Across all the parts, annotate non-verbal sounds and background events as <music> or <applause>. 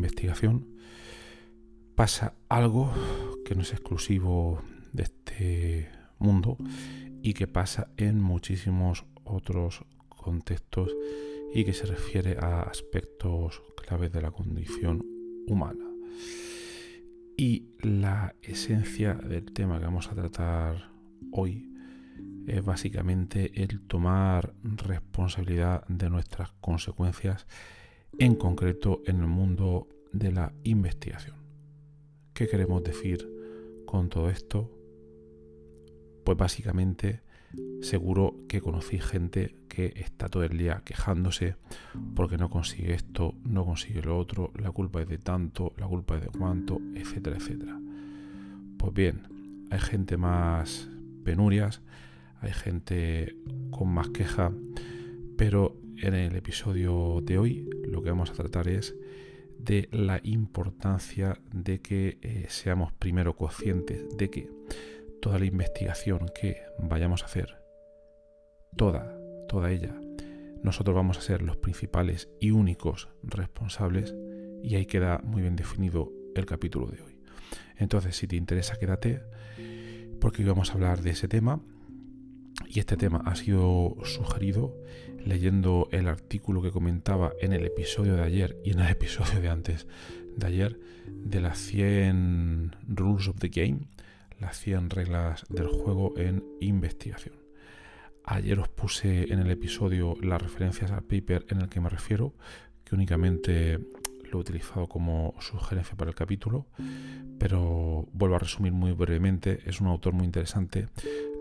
Investigación pasa algo que no es exclusivo de este mundo y que pasa en muchísimos otros contextos y que se refiere a aspectos claves de la condición humana. Y la esencia del tema que vamos a tratar hoy es básicamente el tomar responsabilidad de nuestras consecuencias en concreto en el mundo de la investigación. ¿Qué queremos decir con todo esto? Pues básicamente seguro que conocí gente que está todo el día quejándose porque no consigue esto, no consigue lo otro, la culpa es de tanto, la culpa es de cuánto, etcétera, etcétera. Pues bien, hay gente más penurias, hay gente con más queja, pero en el episodio de hoy lo que vamos a tratar es de la importancia de que eh, seamos primero conscientes de que toda la investigación que vayamos a hacer, toda, toda ella, nosotros vamos a ser los principales y únicos responsables y ahí queda muy bien definido el capítulo de hoy. Entonces, si te interesa, quédate porque hoy vamos a hablar de ese tema y este tema ha sido sugerido leyendo el artículo que comentaba en el episodio de ayer y en el <laughs> episodio de antes de ayer de las 100 Rules of the Game, las 100 reglas del juego en investigación. Ayer os puse en el episodio las referencias al paper en el que me refiero, que únicamente lo he utilizado como sugerencia para el capítulo, pero vuelvo a resumir muy brevemente. Es un autor muy interesante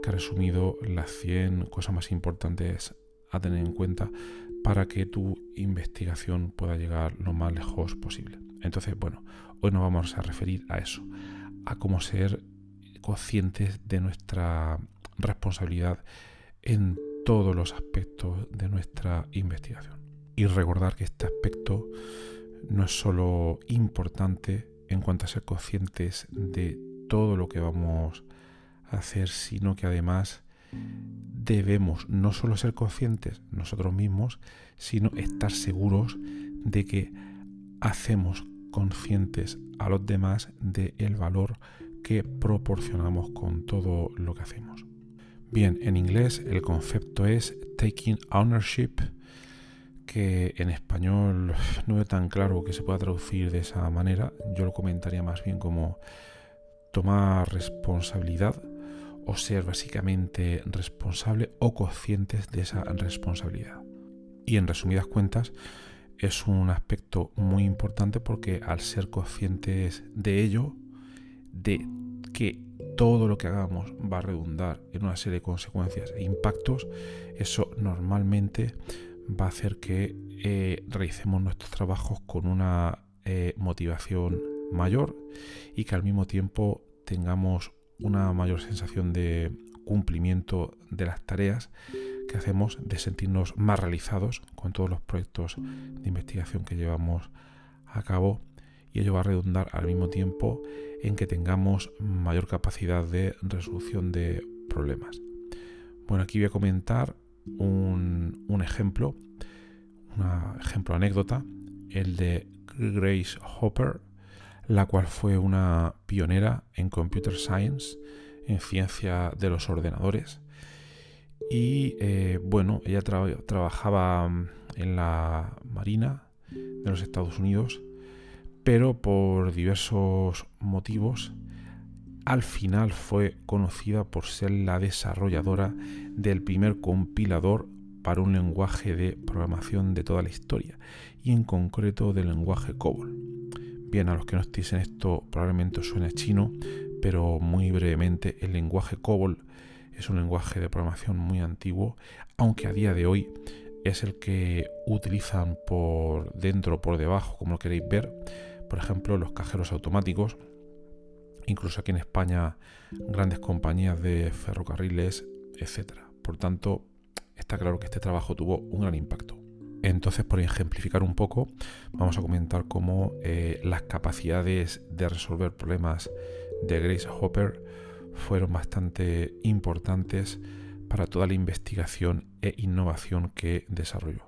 que ha resumido las 100 cosas más importantes a tener en cuenta para que tu investigación pueda llegar lo más lejos posible. Entonces, bueno, hoy nos vamos a referir a eso, a cómo ser conscientes de nuestra responsabilidad en todos los aspectos de nuestra investigación. Y recordar que este aspecto no es solo importante en cuanto a ser conscientes de todo lo que vamos a hacer, sino que además debemos no solo ser conscientes nosotros mismos, sino estar seguros de que hacemos conscientes a los demás del el valor que proporcionamos con todo lo que hacemos. Bien, en inglés el concepto es taking ownership que en español no veo tan claro que se pueda traducir de esa manera. Yo lo comentaría más bien como tomar responsabilidad o ser básicamente responsable o conscientes de esa responsabilidad. Y en resumidas cuentas, es un aspecto muy importante porque al ser conscientes de ello, de que todo lo que hagamos va a redundar en una serie de consecuencias e impactos, eso normalmente va a hacer que eh, realicemos nuestros trabajos con una eh, motivación mayor y que al mismo tiempo tengamos una mayor sensación de cumplimiento de las tareas que hacemos, de sentirnos más realizados con todos los proyectos de investigación que llevamos a cabo y ello va a redundar al mismo tiempo en que tengamos mayor capacidad de resolución de problemas. Bueno, aquí voy a comentar un, ejemplo, un ejemplo anécdota, el de Grace Hopper, la cual fue una pionera en computer science, en ciencia de los ordenadores. Y eh, bueno, ella trabajaba en la Marina de los Estados Unidos, pero por diversos motivos al final fue conocida por ser la desarrolladora del primer compilador para un lenguaje de programación de toda la historia, y en concreto del lenguaje COBOL. Bien, a los que no estéis en esto probablemente suene chino, pero muy brevemente el lenguaje COBOL es un lenguaje de programación muy antiguo, aunque a día de hoy es el que utilizan por dentro o por debajo, como lo queréis ver, por ejemplo, los cajeros automáticos, incluso aquí en España grandes compañías de ferrocarriles, etc. Por tanto, está claro que este trabajo tuvo un gran impacto. Entonces, por ejemplificar un poco, vamos a comentar cómo eh, las capacidades de resolver problemas de Grace Hopper fueron bastante importantes para toda la investigación e innovación que desarrolló.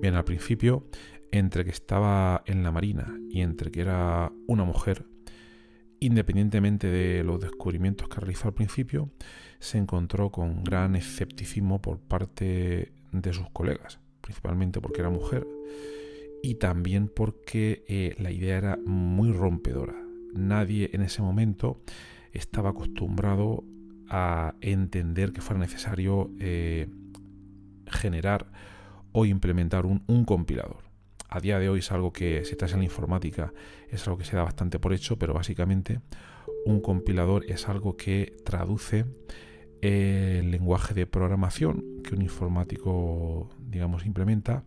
Bien, al principio, entre que estaba en la Marina y entre que era una mujer, independientemente de los descubrimientos que realizó al principio, se encontró con gran escepticismo por parte de sus colegas, principalmente porque era mujer y también porque eh, la idea era muy rompedora. Nadie en ese momento estaba acostumbrado a entender que fuera necesario eh, generar o implementar un, un, compilador. A día de hoy es algo que, si estás en la informática, es algo que se da bastante por hecho, pero básicamente un compilador es algo que traduce el lenguaje de programación que un informático, digamos, implementa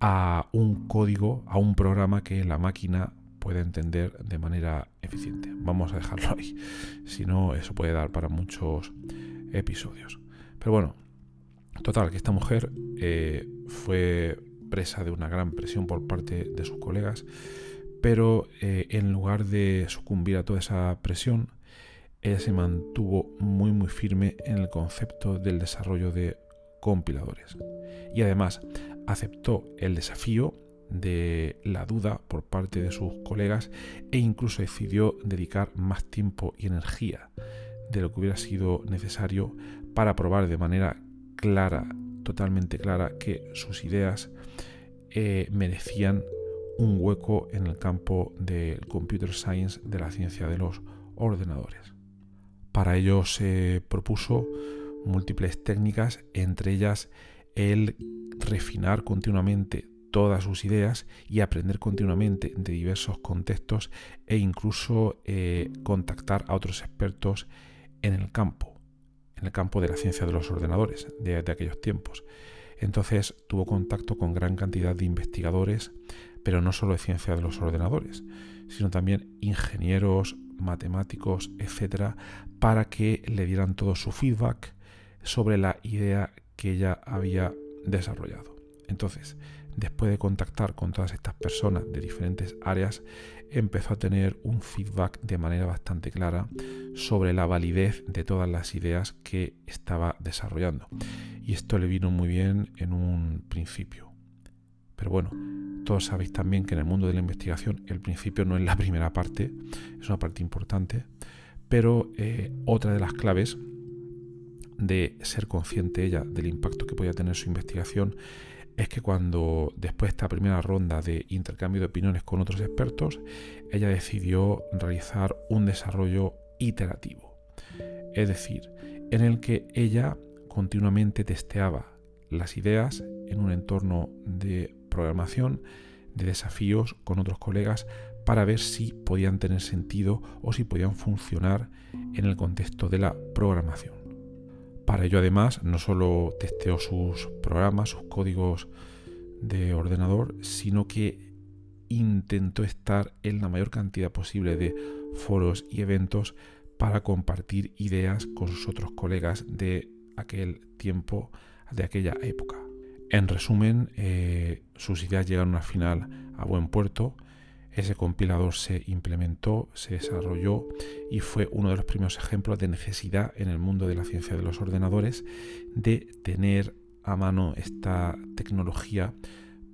a un código, a un programa que la máquina puede entender de manera eficiente. Vamos a dejarlo ahí. Si no, eso puede dar para muchos episodios. Pero bueno, total, que esta mujer eh, fue presa de una gran presión por parte de sus colegas, pero eh, en lugar de sucumbir a toda esa presión, ella se mantuvo muy muy firme en el concepto del desarrollo de compiladores. Y además aceptó el desafío de la duda por parte de sus colegas e incluso decidió dedicar más tiempo y energía de lo que hubiera sido necesario para probar de manera clara, totalmente clara, que sus ideas eh, merecían un hueco en el campo del computer science, de la ciencia de los ordenadores. Para ello se propuso múltiples técnicas, entre ellas el refinar continuamente todas sus ideas y aprender continuamente de diversos contextos e incluso eh, contactar a otros expertos en el campo, en el campo de la ciencia de los ordenadores de, aquellos tiempos. Entonces tuvo contacto con gran cantidad de investigadores, pero no solo de ciencia de los ordenadores, sino también ingenieros, matemáticos, etcétera, para que le dieran todo su feedback sobre la idea que ella había desarrollado. Entonces, después de contactar con todas estas personas de diferentes áreas, empezó a tener un feedback de manera bastante clara sobre la validez de todas las ideas que estaba desarrollando. Y esto le vino muy bien en un principio. Pero bueno, todos sabéis también que en el mundo de la investigación el principio no es la primera parte, es una parte importante, pero eh, otra de las claves de ser consciente ella del impacto que podía tener su investigación es que cuando después de esta primera ronda de intercambio de opiniones con otros expertos, ella decidió realizar un desarrollo iterativo. Es decir, en el que ella continuamente testeaba las ideas en un entorno de programación, de desafíos con otros colegas para ver si podían tener sentido o si podían funcionar en el contexto de la programación. Para ello además no solo testeó sus programas, sus códigos de ordenador, sino que intentó estar en la mayor cantidad posible de foros y eventos para compartir ideas con sus otros colegas de aquel tiempo, de aquella época. En resumen, eh, sus ideas llegaron al final a buen puerto ese compilador se implementó, se desarrolló y fue uno de los primeros ejemplos de necesidad en el mundo de la ciencia de los ordenadores de tener a mano esta tecnología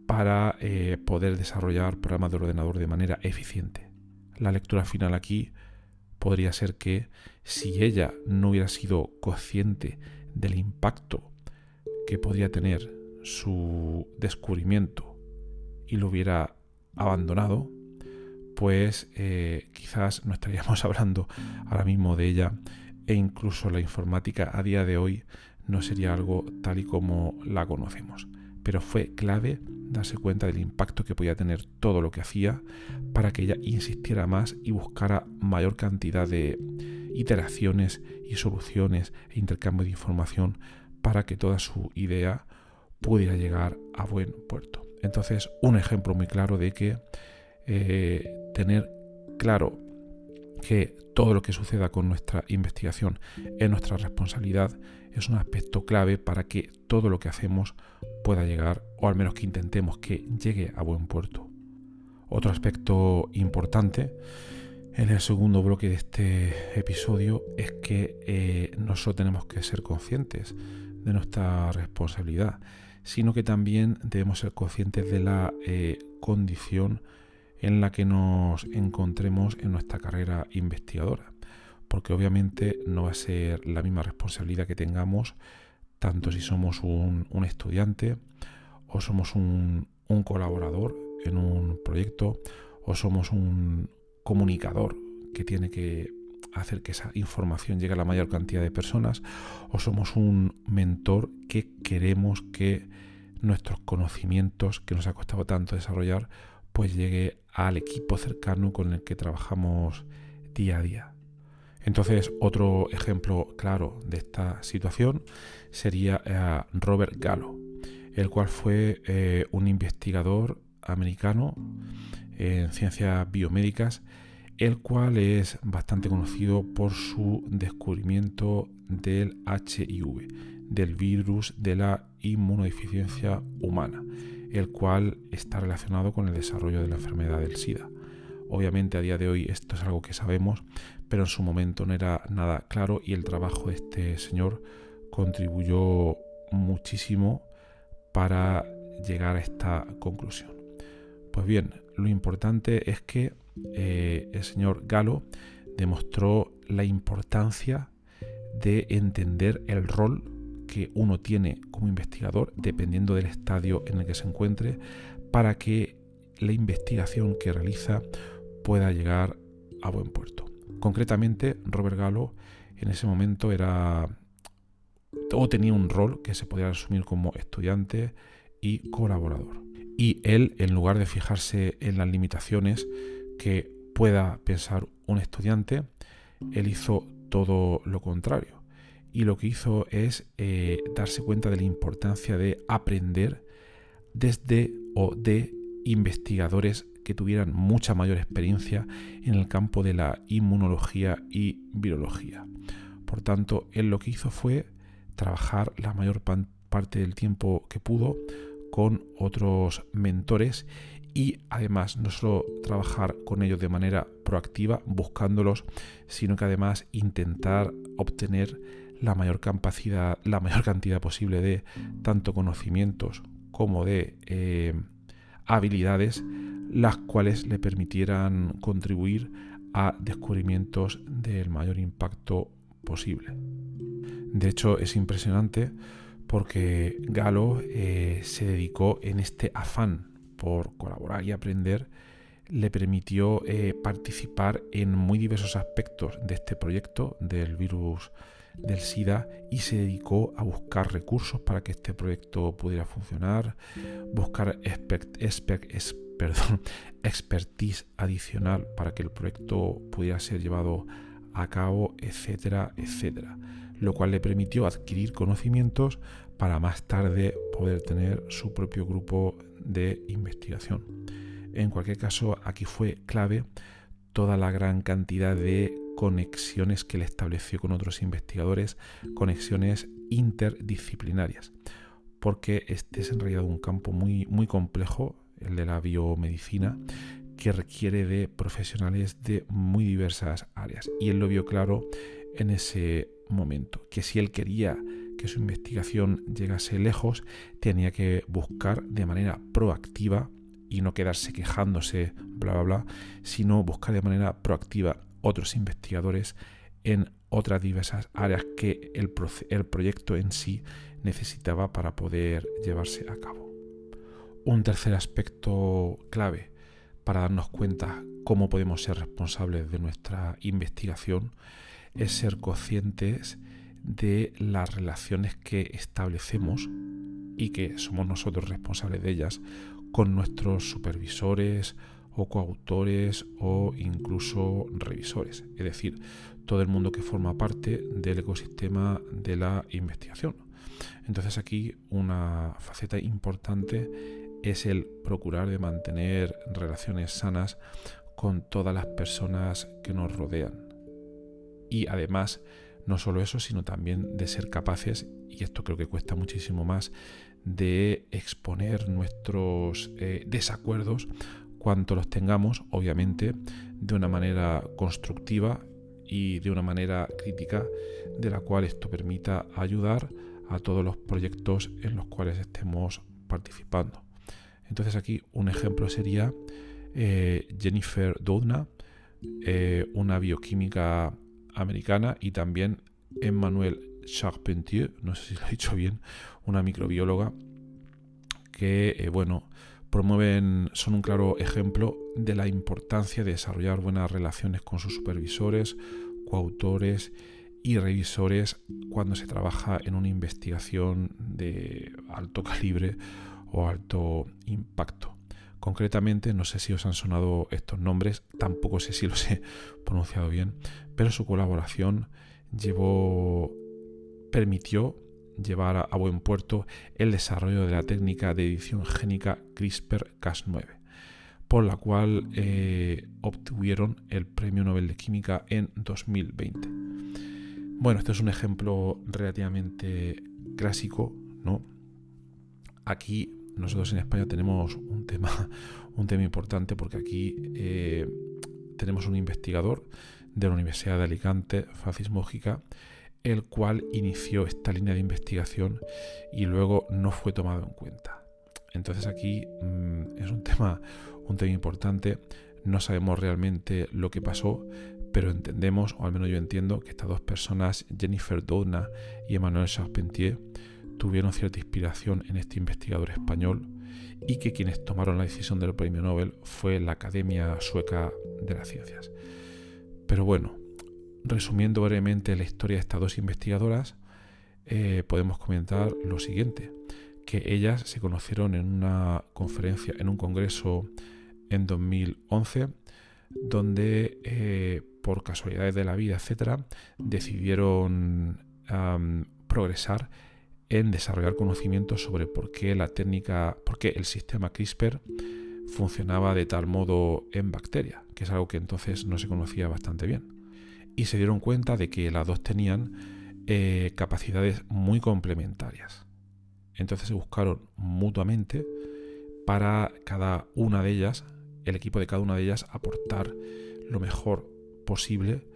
para eh, poder desarrollar programas de ordenador de manera eficiente. La lectura final aquí podría ser que si ella no hubiera sido consciente del impacto que podría tener su descubrimiento y lo hubiera abandonado, pues eh, quizás no estaríamos <laughs> hablando ahora mismo de ella e incluso la informática a día de hoy no sería algo tal y como la conocemos. Pero fue clave darse cuenta del impacto que podía tener todo lo que hacía para que ella insistiera más y buscara mayor cantidad de iteraciones y soluciones e intercambio de información para que toda su idea pudiera llegar a buen puerto. Entonces, un ejemplo muy claro de que eh, tener claro que todo lo que suceda con nuestra investigación es nuestra responsabilidad es un aspecto clave para que todo lo que hacemos pueda llegar, o al menos que intentemos que llegue a buen puerto. Otro aspecto importante en el segundo bloque de este episodio es que eh, no solo tenemos que ser conscientes de nuestra responsabilidad, sino que también debemos ser conscientes de la eh, condición en la que nos encontremos en nuestra carrera investigadora. Porque obviamente no va a ser la misma responsabilidad que tengamos tanto si somos un, estudiante o somos un, un colaborador en un proyecto o somos un comunicador que tiene que hacer que esa información llegue a la mayor cantidad de personas o somos un mentor que queremos que nuestros conocimientos que nos ha costado tanto desarrollar pues llegue al equipo cercano con el que trabajamos día a día. Entonces, otro ejemplo claro de esta situación sería eh, Robert Gallo, el cual fue eh, un investigador americano en ciencias biomédicas el cual es bastante conocido por su descubrimiento del HIV, del virus de la inmunodeficiencia humana, el cual está relacionado con el desarrollo de la enfermedad del SIDA. Obviamente a día de hoy esto es algo que sabemos, pero en su momento no era nada claro y el trabajo de este señor contribuyó muchísimo para llegar a esta conclusión. Pues bien, lo importante es que eh, el señor Galo demostró la importancia de entender el rol que uno tiene como investigador, dependiendo del estadio en el que se encuentre, para que la investigación que realiza pueda llegar a buen puerto. Concretamente, Robert Galo en ese momento era o tenía un rol que se podía asumir como estudiante y colaborador. Y él, en lugar de fijarse en las limitaciones que pueda pensar un estudiante, él hizo todo lo contrario. Y lo que hizo es eh, darse cuenta de la importancia de aprender desde o de investigadores que tuvieran mucha mayor experiencia en el campo de la inmunología y virología. Por tanto, él lo que hizo fue trabajar la mayor parte del tiempo que pudo con otros mentores y además no solo trabajar con ellos de manera proactiva buscándolos, sino que además intentar obtener la mayor capacidad, la mayor cantidad posible de tanto conocimientos como de eh, habilidades, las cuales le permitieran contribuir a descubrimientos del mayor impacto posible. De hecho, es impresionante porque Galo eh, se dedicó en este afán por colaborar y aprender, le permitió eh, participar en muy diversos aspectos de este proyecto del virus del SIDA y se dedicó a buscar recursos para que este proyecto pudiera funcionar, buscar <laughs> expertise adicional para que el proyecto pudiera ser llevado a cabo, etcétera, etcétera, lo cual le permitió adquirir conocimientos para más tarde poder tener su propio grupo de investigación. En cualquier caso, aquí fue clave toda la gran cantidad de conexiones que le estableció con otros investigadores, conexiones interdisciplinarias, porque este es en realidad un campo muy, muy complejo, el de la biomedicina, que requiere de profesionales de muy diversas áreas. Y él lo vio claro en ese momento, que si él quería que su investigación llegase lejos, tenía que buscar de manera proactiva y no quedarse quejándose, bla, bla, bla, sino buscar de manera proactiva otros investigadores en otras diversas áreas que el, el proyecto en sí necesitaba para poder llevarse a cabo. Un tercer aspecto clave para darnos cuenta cómo podemos ser responsables de nuestra investigación es ser conscientes de las relaciones que establecemos y que somos nosotros responsables de ellas con nuestros supervisores o coautores o incluso revisores, es decir, todo el mundo que forma parte del ecosistema de la investigación. Entonces aquí una faceta importante es el procurar de mantener relaciones sanas con todas las personas que nos rodean. Y además, no solo eso, sino también de ser capaces, y esto creo que cuesta muchísimo más, de exponer nuestros eh, desacuerdos cuanto los tengamos, obviamente, de una manera constructiva y de una manera crítica, de la cual esto permita ayudar a todos los proyectos en los cuales estemos participando. Entonces aquí un ejemplo sería eh, Jennifer Doudna, eh, una bioquímica americana, y también Emmanuel Charpentier, no sé si lo he dicho bien, una microbióloga, que eh, bueno, promueven, son un claro ejemplo de la importancia de desarrollar buenas relaciones con sus supervisores, coautores y revisores cuando se trabaja en una investigación de alto calibre o alto impacto. Concretamente, no sé si os han sonado estos nombres, tampoco sé si los he pronunciado bien, pero su colaboración llevó, permitió llevar a, buen puerto el desarrollo de la técnica de edición génica CRISPR-Cas9, por la cual eh, obtuvieron el Premio Nobel de Química en 2020. Bueno, este es un ejemplo relativamente clásico, ¿no? Aquí nosotros en España tenemos un tema, un tema importante porque aquí eh, tenemos un investigador de la Universidad de Alicante, Francis Mójica, el cual inició esta línea de investigación y luego no fue tomado en cuenta. Entonces aquí mm, es un tema, un tema importante. No sabemos realmente lo que pasó, pero entendemos, o al menos yo entiendo, que estas dos personas, Jennifer Doudna y Emmanuel Charpentier, tuvieron cierta inspiración en este investigador español y que quienes tomaron la decisión del premio Nobel fue la Academia Sueca de las Ciencias. Pero bueno, resumiendo brevemente la historia de estas dos investigadoras, eh, podemos comentar lo siguiente, que ellas se conocieron en una conferencia, en un congreso en 2011, donde eh, por casualidades de la vida, etcétera, decidieron progresar en desarrollar conocimientos sobre por qué la técnica, por qué el sistema CRISPR funcionaba de tal modo en bacteria, que es algo que entonces no se conocía bastante bien. Y se dieron cuenta de que las dos tenían eh, capacidades muy complementarias. Entonces se buscaron mutuamente para cada una de ellas, el equipo de cada una de ellas, aportar lo mejor posible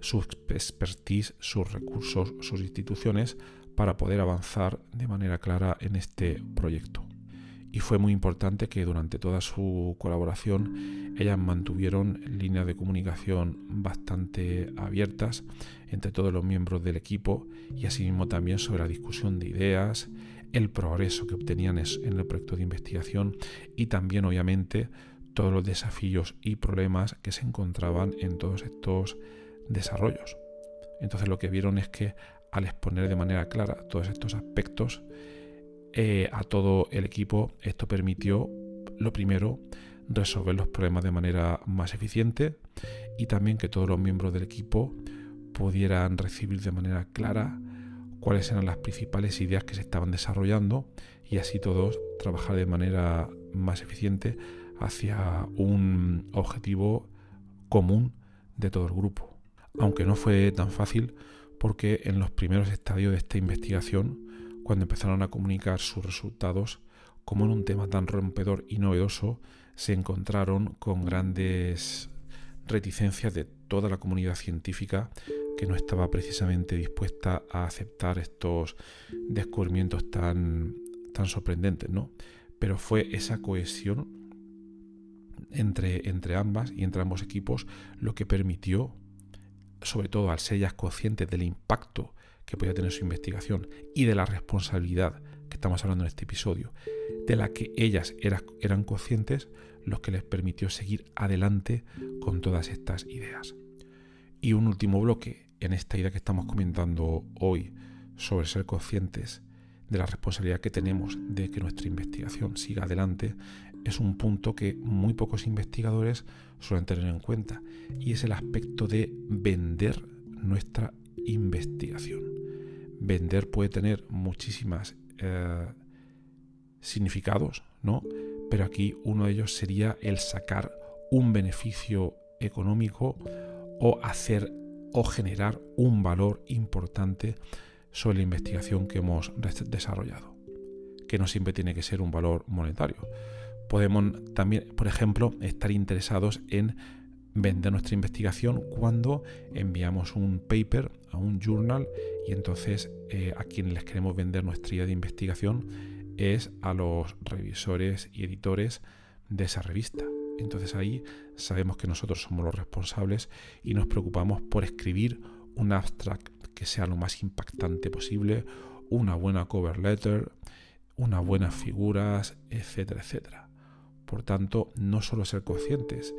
su expertise, sus recursos, sus instituciones para poder avanzar de manera clara en este proyecto. Y fue muy importante que durante toda su colaboración ellas mantuvieron líneas de comunicación bastante abiertas entre todos los miembros del equipo y asimismo también sobre la discusión de ideas, el progreso que obtenían en el proyecto de investigación y también obviamente todos los desafíos y problemas que se encontraban en todos estos desarrollos. Entonces lo que vieron es que al exponer de manera clara todos estos aspectos eh, a todo el equipo, esto permitió, lo primero, resolver los problemas de manera más eficiente y también que todos los miembros del equipo pudieran recibir de manera clara cuáles eran las principales ideas que se estaban desarrollando y así todos trabajar de manera más eficiente hacia un objetivo común de todo el grupo. Aunque no fue tan fácil porque en los primeros estadios de esta investigación, cuando empezaron a comunicar sus resultados, como en un tema tan rompedor y novedoso, se encontraron con grandes reticencias de toda la comunidad científica que no estaba precisamente dispuesta a aceptar estos descubrimientos tan, tan sorprendentes, ¿no? Pero fue esa cohesión entre, entre ambas y entre ambos equipos, lo que permitió, sobre todo al ser ellas conscientes del impacto que podía tener su investigación y de la responsabilidad que estamos hablando en este episodio, de la que ellas eran conscientes, los que les permitió seguir adelante con todas estas ideas. Y un último bloque en esta idea que estamos comentando hoy sobre ser conscientes de la responsabilidad que tenemos de que nuestra investigación siga adelante es un punto que muy pocos investigadores suelen tener en cuenta y es el aspecto de vender nuestra investigación. Vender puede tener muchísimas eh, significados, ¿no? Pero aquí uno de ellos sería el sacar un beneficio económico o hacer o generar un valor importante sobre la investigación que hemos desarrollado, que no siempre tiene que ser un valor monetario. Podemos también, por ejemplo, estar interesados en vender nuestra investigación cuando enviamos un paper a un journal y entonces eh, a quien les queremos vender nuestra idea de investigación es a los revisores y editores de esa revista. Entonces ahí sabemos que nosotros somos los responsables y nos preocupamos por escribir un abstract que sea lo más impactante posible, una buena cover letter, unas buenas figuras, etcétera, etcétera. Por tanto, no solo ser conscientes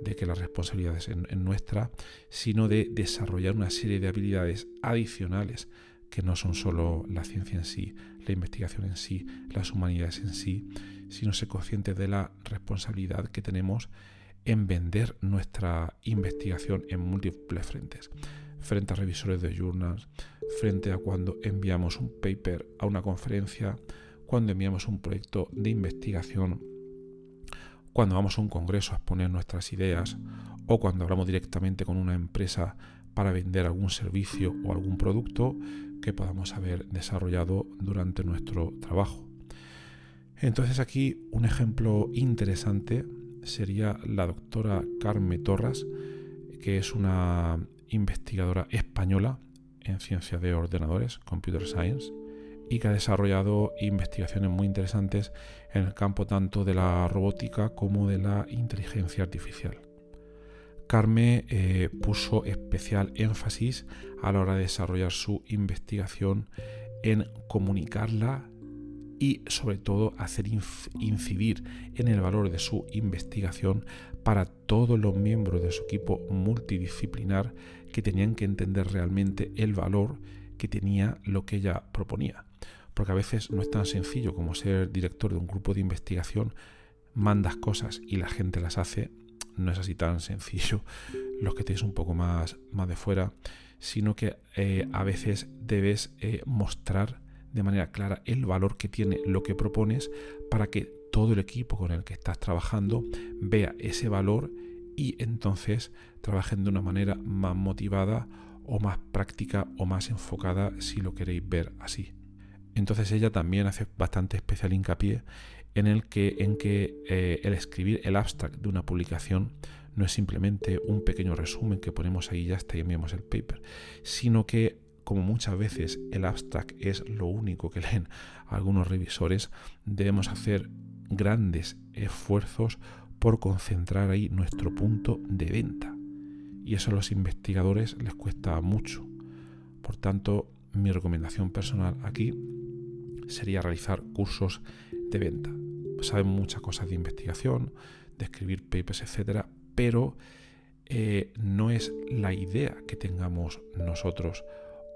de que la responsabilidad es en, nuestra, sino de desarrollar una serie de habilidades adicionales que no son solo la ciencia en sí, la investigación en sí, las humanidades en sí, sino ser conscientes de la responsabilidad que tenemos en vender nuestra investigación en múltiples frentes. Frente a revisores de journals, frente a cuando enviamos un paper a una conferencia, cuando enviamos un proyecto de investigación, cuando vamos a un congreso a exponer nuestras ideas o cuando hablamos directamente con una empresa para vender algún servicio o algún producto que podamos haber desarrollado durante nuestro trabajo. Entonces aquí un ejemplo interesante sería la doctora Carme Torras, que es una investigadora española en ciencia de ordenadores, Computer Science, y que ha desarrollado investigaciones muy interesantes en el campo tanto de la robótica como de la inteligencia artificial. Carme eh, puso especial énfasis a la hora de desarrollar su investigación en comunicarla y sobre todo hacer incidir en el valor de su investigación para todos los miembros de su equipo multidisciplinar que tenían que entender realmente el valor que tenía lo que ella proponía. Porque a veces no es tan sencillo como ser director de un grupo de investigación, mandas cosas y la gente las hace, no es así tan sencillo, <laughs> los que tienes un poco más, más de fuera, sino que eh, a veces debes eh, mostrar de manera clara el valor que tiene lo que propones para que todo el equipo con el que estás trabajando vea ese valor y entonces trabajen de una manera más motivada o más práctica o más enfocada si lo queréis ver así. Entonces ella también hace bastante especial hincapié en el que, en que eh, el escribir el abstract de una publicación no es simplemente un pequeño resumen que ponemos ahí y ya está y enviamos el paper, sino que como muchas veces el abstract es lo único que leen algunos revisores, debemos hacer grandes esfuerzos por concentrar ahí nuestro punto de venta. Y eso a los investigadores les cuesta mucho. Por tanto, mi recomendación personal aquí sería realizar cursos de venta. Saben muchas cosas de investigación, de escribir papers, etcétera, pero eh, no es la idea que tengamos nosotros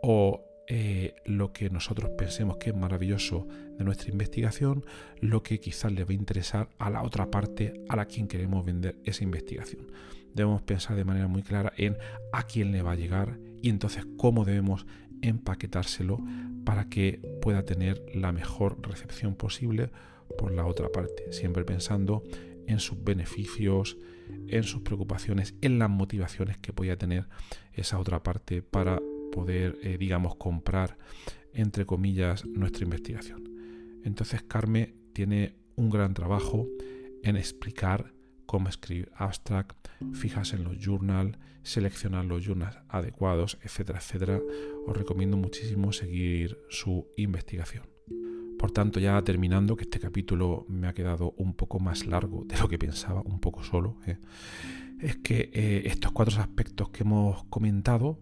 o eh, lo que nosotros pensemos que es maravilloso de nuestra investigación, lo que quizás le va a interesar a la otra parte a la quien queremos vender esa investigación. Debemos pensar de manera muy clara en a quién le va a llegar y entonces cómo debemos empaquetárselo para que pueda tener la mejor recepción posible por la otra parte, siempre pensando en sus beneficios, en sus preocupaciones, en las motivaciones que pueda tener esa otra parte para poder, eh, digamos, comprar, entre comillas, nuestra investigación. Entonces Carme tiene un gran trabajo en explicar cómo escribir abstract, fijarse en los journals, seleccionar los journals adecuados, etcétera, etcétera. Os recomiendo muchísimo seguir su investigación. Por tanto, ya terminando, que este capítulo me ha quedado un poco más largo de lo que pensaba, un poco solo, ¿eh? es que eh, estos cuatro aspectos que hemos comentado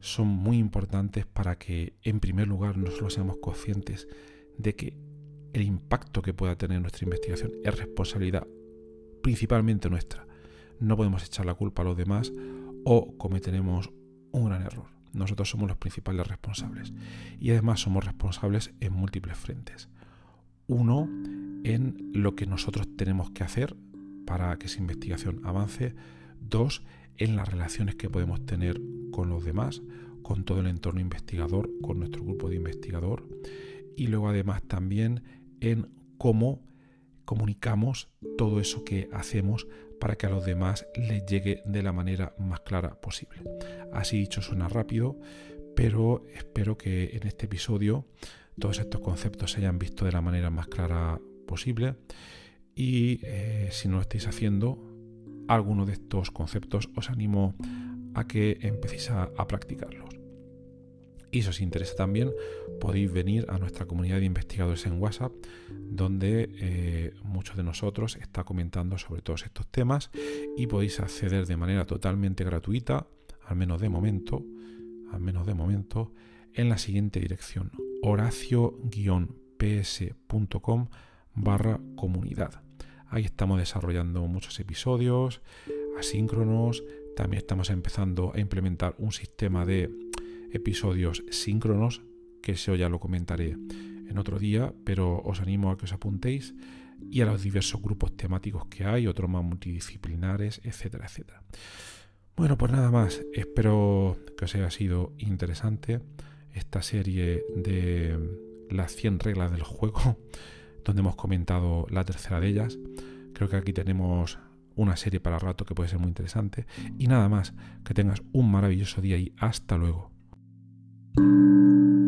son muy importantes para que, en primer lugar, no solo seamos conscientes de que el impacto que pueda tener nuestra investigación es responsabilidad principalmente nuestra. No podemos echar la culpa a los demás o cometeremos un gran error. Nosotros somos los principales responsables y además somos responsables en múltiples frentes. Uno, en lo que nosotros tenemos que hacer para que esa investigación avance. Dos, en las relaciones que podemos tener con los demás, con todo el entorno investigador, con nuestro grupo de investigador. Y luego además también en cómo comunicamos todo eso que hacemos para que a los demás les llegue de la manera más clara posible. Así dicho suena rápido, pero espero que en este episodio todos estos conceptos se hayan visto de la manera más clara posible y eh, si no lo estáis haciendo alguno de estos conceptos os animo a que empecéis a practicarlos. Y si os interesa también, podéis venir a nuestra comunidad de investigadores en WhatsApp, donde eh, muchos de nosotros está comentando sobre todos estos temas y podéis acceder de manera totalmente gratuita, al menos de momento, al menos de momento, en la siguiente dirección, horacio-ps.com barra comunidad. Ahí estamos desarrollando muchos episodios asíncronos, también estamos empezando a implementar un sistema de episodios síncronos, que eso ya lo comentaré en otro día, pero os animo a que os apuntéis y a los diversos grupos temáticos que hay, otros más multidisciplinares, etcétera, etcétera. Bueno, pues nada más, espero que os haya sido interesante esta serie de las 100 reglas del juego, <laughs> donde hemos comentado la tercera de ellas. Creo que aquí tenemos una serie para rato que puede ser muy interesante. Y nada más, que tengas un maravilloso día y hasta luego. thank you